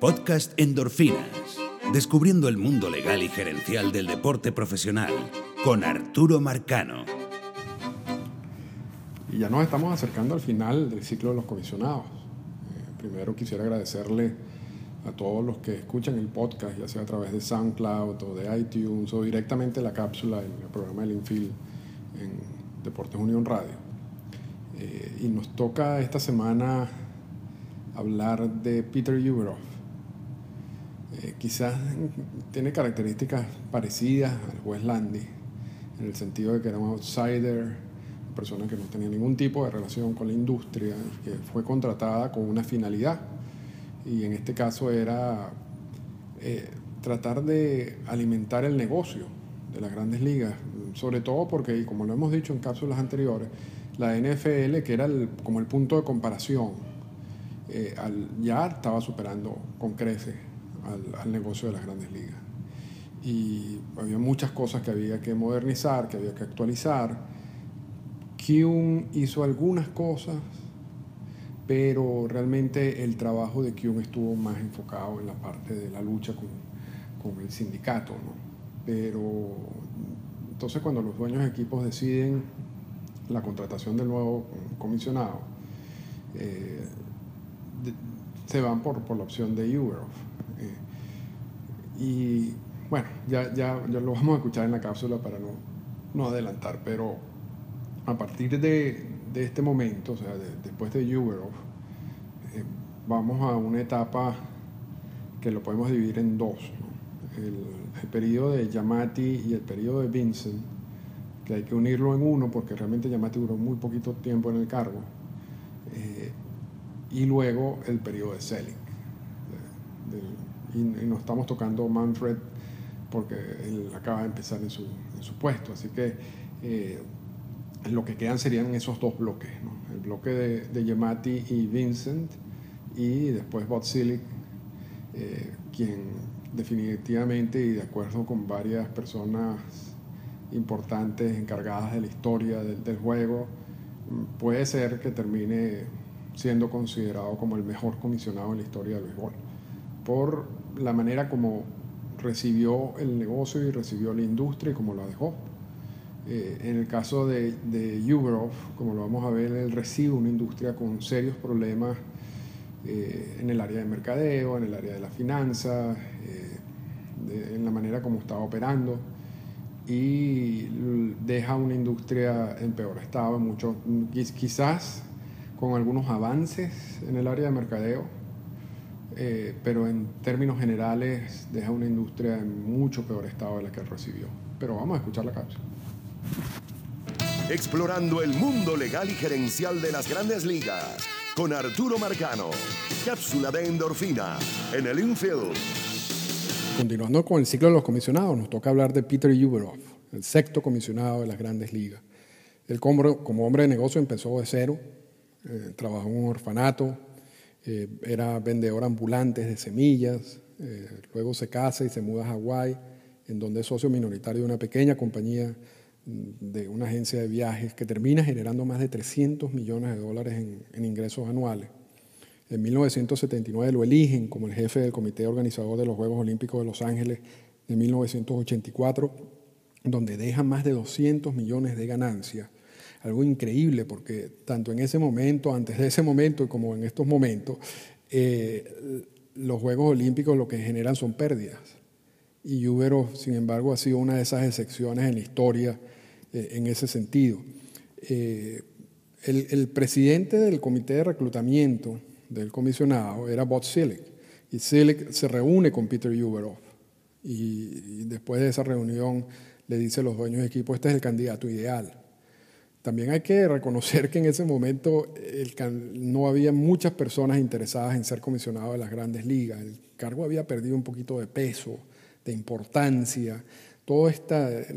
Podcast Endorfinas. Descubriendo el mundo legal y gerencial del deporte profesional con Arturo Marcano. Y ya nos estamos acercando al final del ciclo de los comisionados. Eh, primero quisiera agradecerle a todos los que escuchan el podcast, ya sea a través de SoundCloud o de iTunes o directamente la cápsula en el programa del Infil en Deportes Unión Radio. Eh, y nos toca esta semana hablar de Peter Uberoff. Eh, quizás tiene características parecidas al juez en el sentido de que era un outsider, una persona que no tenía ningún tipo de relación con la industria, que fue contratada con una finalidad. Y en este caso era eh, tratar de alimentar el negocio de las grandes ligas, sobre todo porque, como lo hemos dicho en cápsulas anteriores, la NFL, que era como el punto de comparación, eh, ya estaba superando con creces al, negocio de las grandes ligas. Y había muchas cosas que había que modernizar, que había que actualizar. Kuhn hizo algunas cosas, pero realmente el trabajo de Kuhn estuvo más enfocado en la parte de la lucha con, con el sindicato. Pero entonces cuando los dueños de equipos deciden la contratación del nuevo comisionado, eh, se van por, por, la opción de Uberoff. Y bueno, ya, ya, ya, lo vamos a escuchar en la cápsula para no, no adelantar, pero a partir de, de este momento, o sea, después de Uberoff, eh, vamos a una etapa que lo podemos dividir en dos. El, el periodo de Yamati y el periodo de Vincent, que hay que unirlo en uno porque realmente Yamati duró muy poquito tiempo en el cargo. Eh, y luego el periodo de Selig. Y, nos estamos tocando Manfred porque él acaba de empezar en su, en su puesto. Así que eh, lo que quedan serían esos dos bloques, ¿no? el bloque de, de, Yamati y Vincent y después Bob Selig, eh, quien definitivamente y de acuerdo con varias personas importantes encargadas de la historia del, del juego, puede ser que termine siendo considerado como el mejor comisionado en la historia del béisbol, por la manera como recibió el negocio y recibió la industria y como la dejó. Eh, en el caso de, de Uberoff, como lo vamos a ver, él recibe una industria con serios problemas eh, en el área de mercadeo, en el área de la finanza, eh, en la manera como estaba operando y deja una industria en peor estado, mucho, quizás con algunos avances en el área de mercadeo, eh, pero en términos generales deja una industria en mucho peor estado de la que recibió. Pero vamos a escuchar la cápsula. Explorando el mundo legal y gerencial de las grandes ligas con Arturo Marcano. Cápsula de endorfina en el infield. Continuando con el ciclo de los comisionados, nos toca hablar de Peter Uberoff, el sexto comisionado de las grandes ligas. Él como, como hombre de negocio empezó de cero, eh, trabajó en un orfanato, eh, era vendedor ambulante de semillas, eh, luego se casa y se muda a Hawái, en donde es socio minoritario de una pequeña compañía mm, de una agencia de viajes que termina generando más de 300 millones de dólares en, en ingresos anuales. En 1979 lo eligen como el jefe del comité organizador de los Juegos Olímpicos de Los Ángeles de 1984, donde deja más de 200 millones de ganancias algo increíble porque tanto en ese momento, antes de ese momento como en estos momentos, eh, los Juegos Olímpicos lo que generan son pérdidas. Y Ubero, sin embargo, ha sido una de esas excepciones en la historia eh, en ese sentido. Eh, el, el, presidente del comité de reclutamiento del comisionado era Bob Silic. Y Silic se reúne con Peter Uberoff. Y, y después de esa reunión le dice a los dueños de equipo, este es el candidato ideal. También hay que reconocer que en ese momento no había muchas personas interesadas en ser comisionado de las grandes ligas. El cargo había perdido un poquito de peso, de importancia. Todo este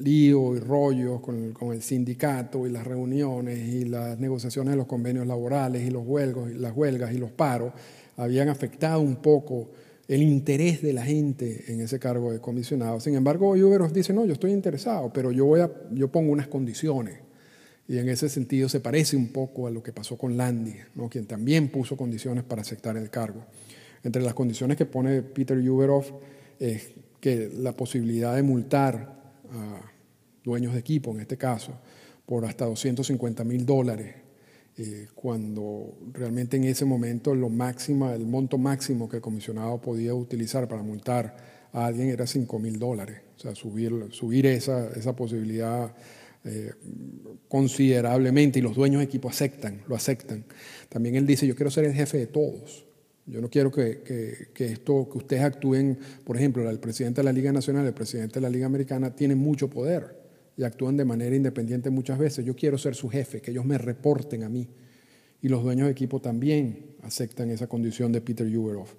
lío y rollos con el, con el, sindicato y las reuniones y las negociaciones de los convenios laborales y los huelgos, y las huelgas y los paros habían afectado un poco el interés de la gente en ese cargo de comisionado. Sin embargo, Uberos dice, no, yo estoy interesado, pero yo, voy a, yo pongo unas condiciones. Y en ese sentido se parece un poco a lo que pasó con Landy, ¿no? quien también puso condiciones para aceptar el cargo. Entre las condiciones que pone Peter Uberoff es que la posibilidad de multar a dueños de equipo, en este caso, por hasta 250 mil dólares, eh, cuando realmente en ese momento lo máximo, el monto máximo que el comisionado podía utilizar para multar a alguien era 5 mil dólares. O sea, subir, subir esa, esa posibilidad eh, considerablemente y los dueños de equipo aceptan, lo aceptan. También él dice, yo quiero ser el jefe de todos. Yo no quiero que, que, esto, que ustedes actúen, por ejemplo, el presidente de la Liga Nacional, el presidente de la Liga Americana, tienen mucho poder y actúan de manera independiente muchas veces. Yo quiero ser su jefe, que ellos me reporten a mí. Y los dueños de equipo también aceptan esa condición de Peter Uberoff.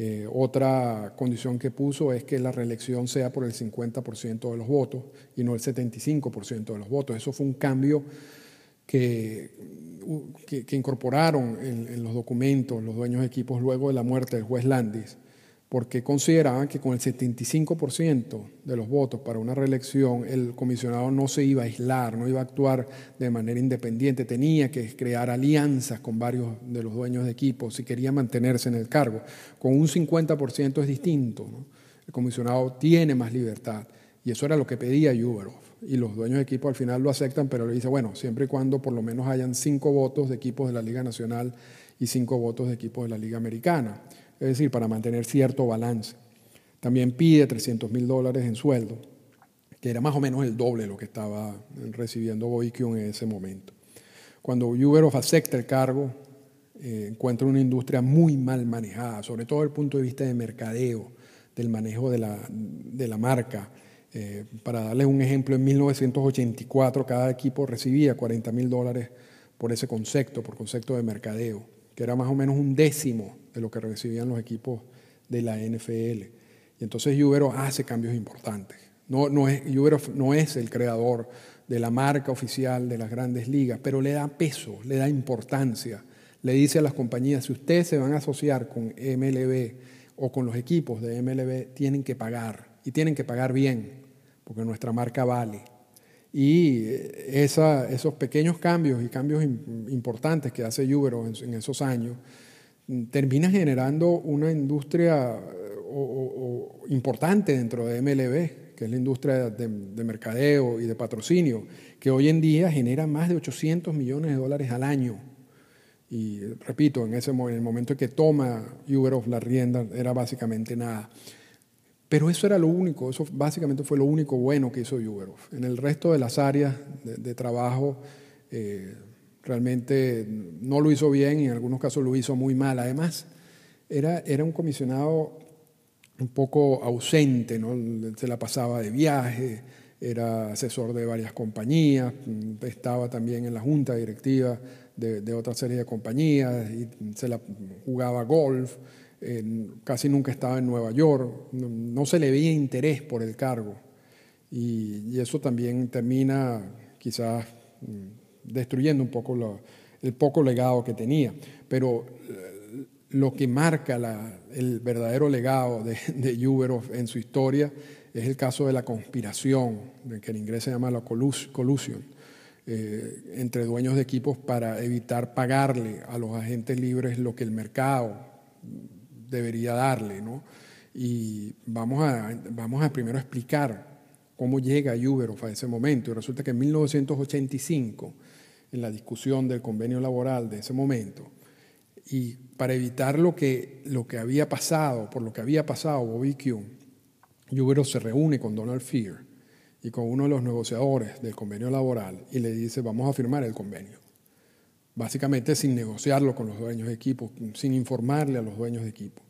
Eh, otra condición que puso es que la reelección sea por el 50% de los votos y no el 75% de los votos. Eso fue un cambio que, que, incorporaron en, en, los documentos los dueños de equipos luego de la muerte del juez Landis porque consideraban que con el 75% de los votos para una reelección el comisionado no se iba a aislar, no iba a actuar de manera independiente, tenía que crear alianzas con varios de los dueños de equipos si quería mantenerse en el cargo. Con un 50% es distinto, el comisionado tiene más libertad y eso era lo que pedía Uberoff. Y los dueños de equipo al final lo aceptan, pero le dice, bueno, siempre y cuando por lo menos hayan cinco votos de equipos de la Liga Nacional y cinco votos de equipos de la Liga Americana es decir, para mantener cierto balance. También pide 300 mil dólares en sueldo, que era más o menos el doble de lo que estaba recibiendo Boykion en ese momento. Cuando Uberoff acepta el cargo, eh, encuentra una industria muy mal manejada, sobre todo desde el punto de vista de mercadeo, del manejo de la, de la marca. Eh, para darles un ejemplo, en 1984 cada equipo recibía 40 mil dólares por ese concepto, por concepto de mercadeo, que era más o menos un décimo de lo que recibían los equipos de la NFL. Y entonces Ubero hace cambios importantes. No, no es, no es el creador de la marca oficial de las grandes ligas, pero le da peso, le da importancia. Le dice a las compañías, si ustedes se van a asociar con MLB o con los equipos de MLB, tienen que pagar, y tienen que pagar bien, porque nuestra marca vale. Y esa, esos pequeños cambios y cambios importantes que hace Ubero en esos años, termina generando una industria eh, importante dentro de MLB, que es la industria de, mercadeo y de patrocinio, que hoy en día genera más de 800 millones de dólares al año. Y repito, en, ese, en el momento en que toma Uberoff la rienda, era básicamente nada. Pero eso era lo único, eso básicamente fue lo único bueno que hizo Uberoff. En el resto de las áreas de, trabajo, eh, realmente no lo hizo bien y en algunos casos lo hizo muy mal. Además, era, era un comisionado un poco ausente, ¿no? se la pasaba de viaje, era asesor de varias compañías, estaba también en la junta directiva de, de otra serie de compañías y se la jugaba golf, casi nunca estaba en Nueva York, no, se le veía interés por el cargo y, y eso también termina quizás destruyendo un poco el poco legado que tenía. Pero eh, lo que marca el verdadero legado de, de en su historia es el caso de la conspiración, que en inglés se llama la collusion, eh, entre dueños de equipos para evitar pagarle a los agentes libres lo que el mercado debería darle. ¿no? Y vamos a, vamos a primero explicar cómo llega Uberoff a ese momento. Y resulta que en 1985 en la discusión del convenio laboral de ese momento. Y para evitar lo que, lo que había pasado, por lo que había pasado Bobby Kuhn, Yubero se reúne con Donald Fear y con uno de los negociadores del convenio laboral y le dice, vamos a firmar el convenio. Básicamente sin negociarlo con los dueños de equipo, sin informarle a los dueños de equipo.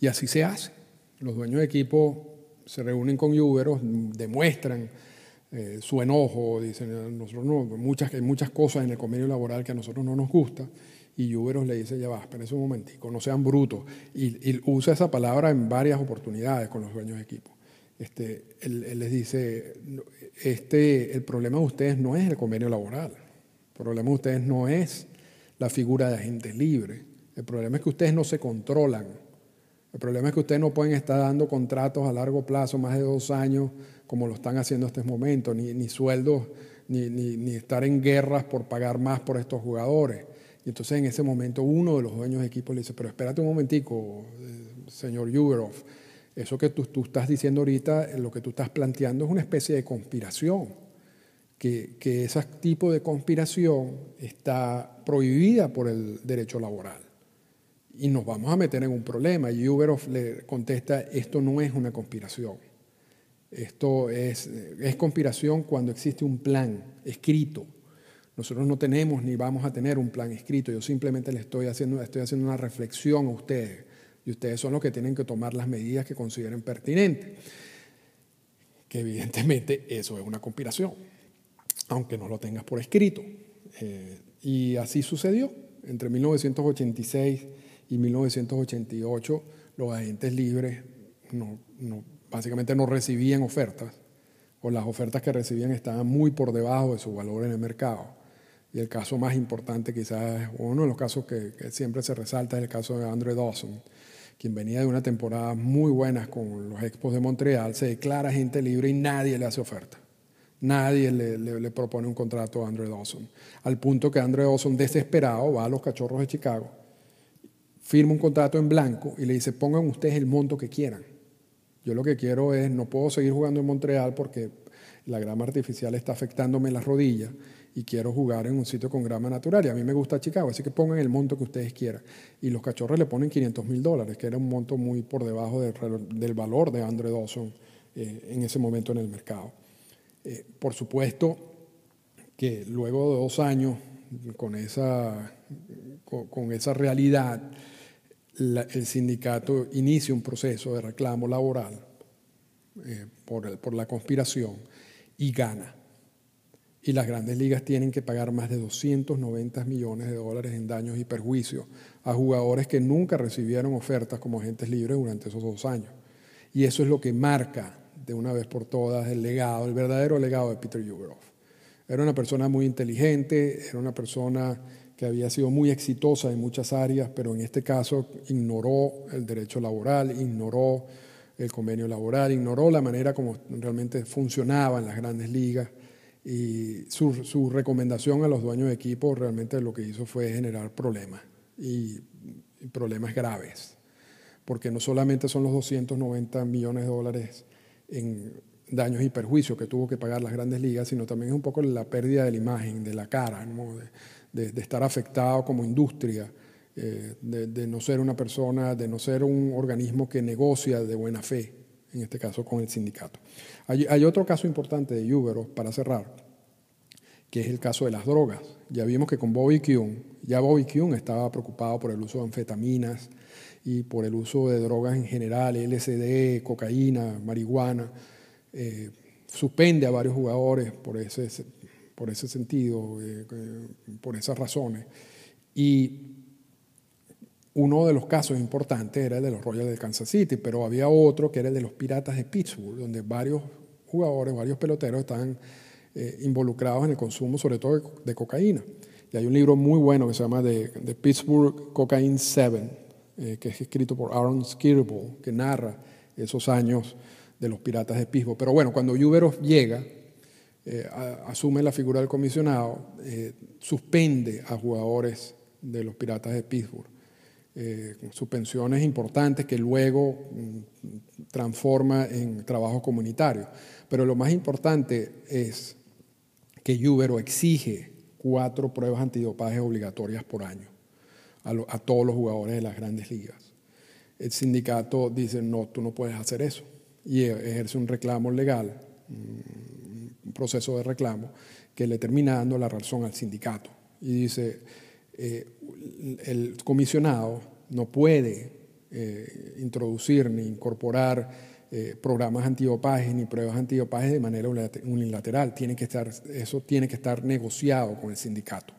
Y así se hace. Los dueños de equipo se reúnen con Yubero, demuestran eh, su enojo, dicen, nosotros no, muchas, hay muchas cosas en el convenio laboral que a nosotros no nos gusta, y Uberos le dice, ya va, espérense un momentico, no sean brutos, y, usa esa palabra en varias oportunidades con los dueños de equipo. Este, él, les dice, este, el problema de ustedes no es el convenio laboral, el problema de ustedes no es la figura de agentes libres, el problema es que ustedes no se controlan, el problema es que ustedes no pueden estar dando contratos a largo plazo, más de dos años, como lo están haciendo en estos momentos, ni, ni sueldos, ni, ni, estar en guerras por pagar más por estos jugadores. Y entonces en ese momento uno de los dueños de equipo le dice, pero espérate un momentico, señor Yuberov, eso que tú, tú, estás diciendo ahorita, lo que tú estás planteando es una especie de conspiración, que, que ese tipo de conspiración está prohibida por el derecho laboral. Y nos vamos a meter en un problema. Y Yuberov le contesta, esto no es una conspiración. Esto es, conspiración cuando existe un plan escrito. Nosotros no tenemos ni vamos a tener un plan escrito. Yo simplemente le estoy haciendo, estoy haciendo una reflexión a ustedes y ustedes son los que tienen que tomar las medidas que consideren pertinentes. Que evidentemente eso es una conspiración, aunque no lo tengas por escrito. Eh, y así sucedió. Entre 1986 y 1988 los agentes libres no, no, básicamente no recibían ofertas, o las ofertas que recibían estaban muy por debajo de su valor en el mercado. Y el caso más importante, quizás uno de los casos que, siempre se resalta, es el caso de Andre Dawson, quien venía de una temporada muy buena con los Expos de Montreal, se declara agente libre y nadie le hace oferta. Nadie le, le, propone un contrato a Andre Dawson. Al punto que Andre Dawson, desesperado, va a los cachorros de Chicago, firma un contrato en blanco y le dice: pongan ustedes el monto que quieran. Yo lo que quiero es, no puedo seguir jugando en Montreal porque la grama artificial está afectándome las rodillas y quiero jugar en un sitio con grama natural. Y a mí me gusta Chicago, así que pongan el monto que ustedes quieran. Y los cachorros le ponen 500 mil dólares, que era un monto muy por debajo del, valor de Andre Dawson eh, en ese momento en el mercado. Eh, por supuesto que luego de dos años con esa, con, esa realidad, el sindicato inicia un proceso de reclamo laboral eh, por, por la conspiración y gana y las grandes ligas tienen que pagar más de 290 millones de dólares en daños y perjuicios a jugadores que nunca recibieron ofertas como agentes libres durante esos dos años. Y eso es lo que marca de una vez por todas el legado, el verdadero legado de Peter Yuberov. Era una persona muy inteligente, era una persona que había sido muy exitosa en muchas áreas, pero en este caso ignoró el derecho laboral, ignoró el convenio laboral, ignoró la manera como realmente funcionaban las grandes ligas. Y su, recomendación a los dueños de equipo realmente lo que hizo fue generar problemas y, problemas graves, porque no solamente son los 290 millones de dólares en daños y perjuicios que tuvo que pagar las grandes ligas, sino también es un poco la pérdida de la imagen, de la cara, de, de, estar afectado como industria, eh, de, no ser una persona, de no ser un organismo que negocia de buena fe, en este caso con el sindicato. Hay, otro caso importante de Uber, para cerrar, que es el caso de las drogas. Ya vimos que con Bobby Kuhn, ya Bobby Kuhn estaba preocupado por el uso de anfetaminas y por el uso de drogas en general, LSD, cocaína, marihuana. Eh, suspende a varios jugadores por ese, por ese sentido, eh, eh, por esas razones. Y uno de los casos importantes era el de los Royals de Kansas City, pero había otro que era el de los Piratas de Pittsburgh, donde varios jugadores, varios peloteros estaban eh, involucrados en el consumo, sobre todo de, cocaína. Y hay un libro muy bueno que se llama The, Pittsburgh Cocaine 7, eh, que es escrito por Aaron Skirball, que narra esos años de los Piratas de Pittsburgh. Pero bueno, cuando Yuberov llega, eh, asume la figura del comisionado, suspende a jugadores de los Piratas de Pittsburgh eh, suspensiones importantes que luego mm, transforma en trabajo comunitario. Pero lo más importante es que Ubero exige cuatro pruebas antidopaje obligatorias por año a, todos los jugadores de las grandes ligas. El sindicato dice, no, tú no puedes hacer eso. Y ejerce un reclamo legal, mm, un proceso de reclamo, que le termina dando la razón al sindicato. Y dice, eh, el comisionado no puede eh, introducir ni incorporar eh, programas antidopaje ni pruebas antidopaje de manera unilateral. Tiene que estar, eso tiene que estar negociado con el sindicato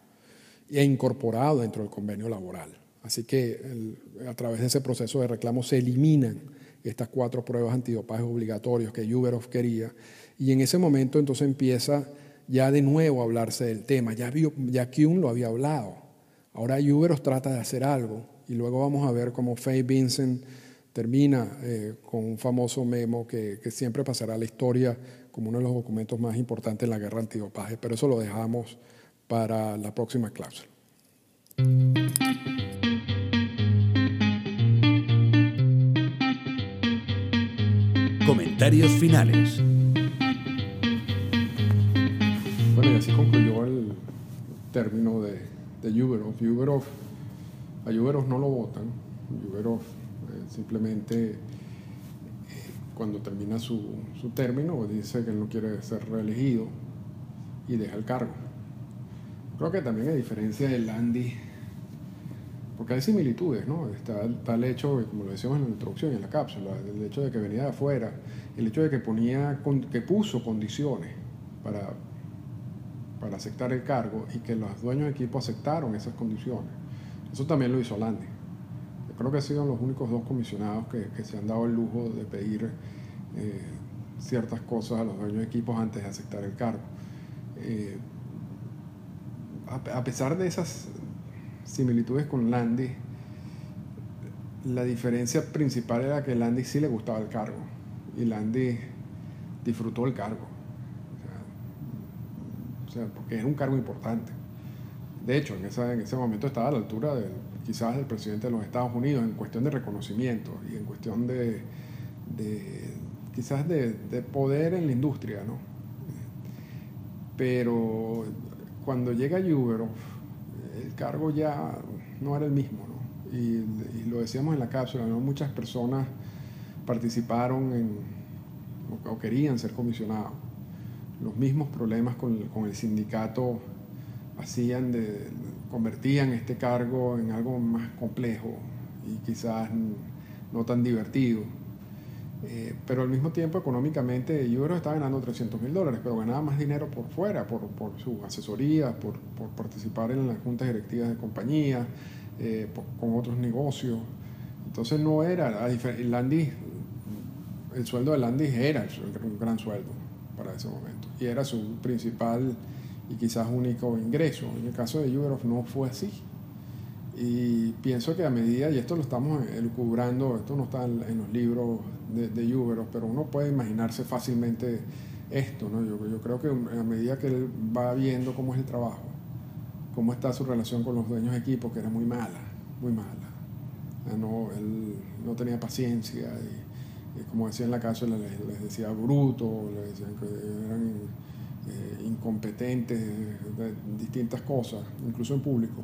e incorporado dentro del convenio laboral. Así que a través de ese proceso de reclamo se eliminan estas cuatro pruebas antidopaje obligatorios que Uberov quería y en ese momento entonces empieza ya de nuevo a hablarse del tema. Ya, ya Kuhn lo había hablado Ahora Uberos trata de hacer algo y luego vamos a ver cómo Faye Vincent termina eh, con un famoso memo que, que, siempre pasará a la historia como uno de los documentos más importantes en la guerra antidopaje, pero eso lo dejamos para la próxima clase. comentarios finales. Bueno, y así concluyó el término de, de Uberov. a Uberov no lo votan. Uberov eh, simplemente eh, cuando termina su, su término dice que él no quiere ser reelegido y deja el cargo. Creo que también hay diferencia de Landy, porque hay similitudes, ¿no? Está, el hecho, como lo decíamos en la introducción, en la cápsula, el hecho de que venía de afuera, el hecho de que, ponía, que puso condiciones para, para aceptar el cargo y que los dueños de equipo aceptaron esas condiciones. Eso también lo hizo Landy. Yo creo que han sido los únicos dos comisionados que, se han dado el lujo de pedir eh, ciertas cosas a los dueños de equipos antes de aceptar el cargo. Eh, a pesar de esas similitudes con Landy, la diferencia principal era que Landy sí le gustaba el cargo y Landy disfrutó el cargo. O sea, porque era un cargo importante. De hecho, en, en ese momento estaba a la altura del, quizás del presidente de los Estados Unidos en cuestión de reconocimiento y en cuestión de, de quizás de, de, poder en la industria, ¿no? Pero cuando llega Uber, el cargo ya no era el mismo, ¿no? y, lo decíamos en la cápsula, ¿no? muchas personas participaron en, o, querían ser comisionados. Los mismos problemas con, el sindicato hacían de, convertían este cargo en algo más complejo y quizás no tan divertido. Eh, pero al mismo tiempo, económicamente, Uber estaba ganando 300 mil dólares, pero ganaba más dinero por fuera, por, por su asesoría, por, por, participar en las juntas directivas de compañía, eh, con otros negocios. Entonces no era, el el sueldo de Landis era un gran sueldo para ese momento y era su principal y quizás único ingreso. En el caso de Uber no fue así. Y pienso que a medida, y esto lo estamos elucubrando, esto no está en, los libros de, de pero uno puede imaginarse fácilmente esto, ¿no? Yo, yo, creo que a medida que él va viendo cómo es el trabajo, cómo está su relación con los dueños de equipo, que era muy mala, muy mala. No, él no tenía paciencia y, como decía en la casa, les, decía bruto, les decían que eran eh, incompetentes de distintas cosas, incluso en público.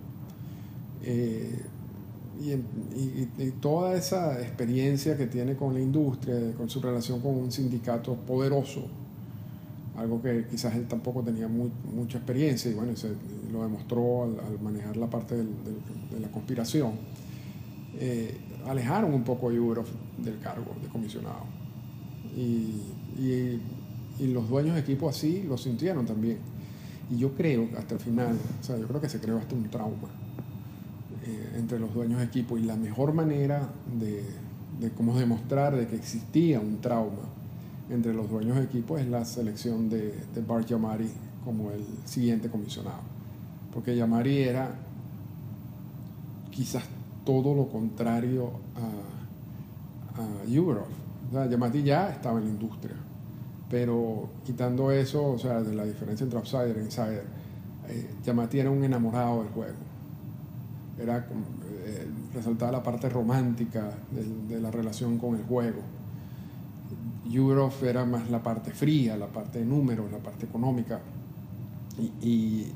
Eh, y, toda esa experiencia que tiene con la industria, con su relación con un sindicato poderoso, algo que quizás él tampoco tenía mucha experiencia y bueno, se, lo demostró al, manejar la parte de la conspiración, eh, alejaron un poco a Europe del cargo de comisionado. Y, los dueños de equipo así lo sintieron también. Y yo creo, hasta el final, o sea, yo creo que se creó hasta un trauma eh, entre los dueños de equipo y la mejor manera de, de cómo demostrar de que existía un trauma entre los dueños de equipo es la selección de, de Bart Yamari como el siguiente comisionado. Porque Yamari era quizás todo lo contrario a, a. O Yamari ya estaba en la industria, pero quitando eso, o sea, de la diferencia entre outsider e insider, eh, Yamati era un enamorado del juego era eh, resaltaba la parte romántica de, la relación con el juego. Europe era más la parte fría, la parte de números, la parte económica. Y,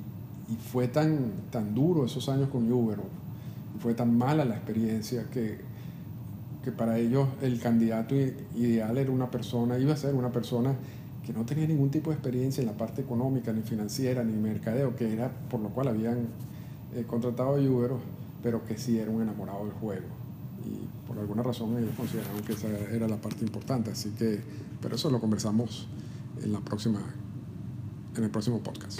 fue tan, tan duro esos años con Europe, fue tan mala la experiencia que, que para ellos el candidato ideal era una persona, iba a ser una persona que no tenía ningún tipo de experiencia en la parte económica, ni financiera, ni mercadeo, que era por lo cual habían eh, contratado a Uber, pero que sí era un enamorado del juego. Y por alguna razón ellos consideraron que esa era la parte importante. Así que, pero eso lo conversamos en la próxima, en el próximo podcast.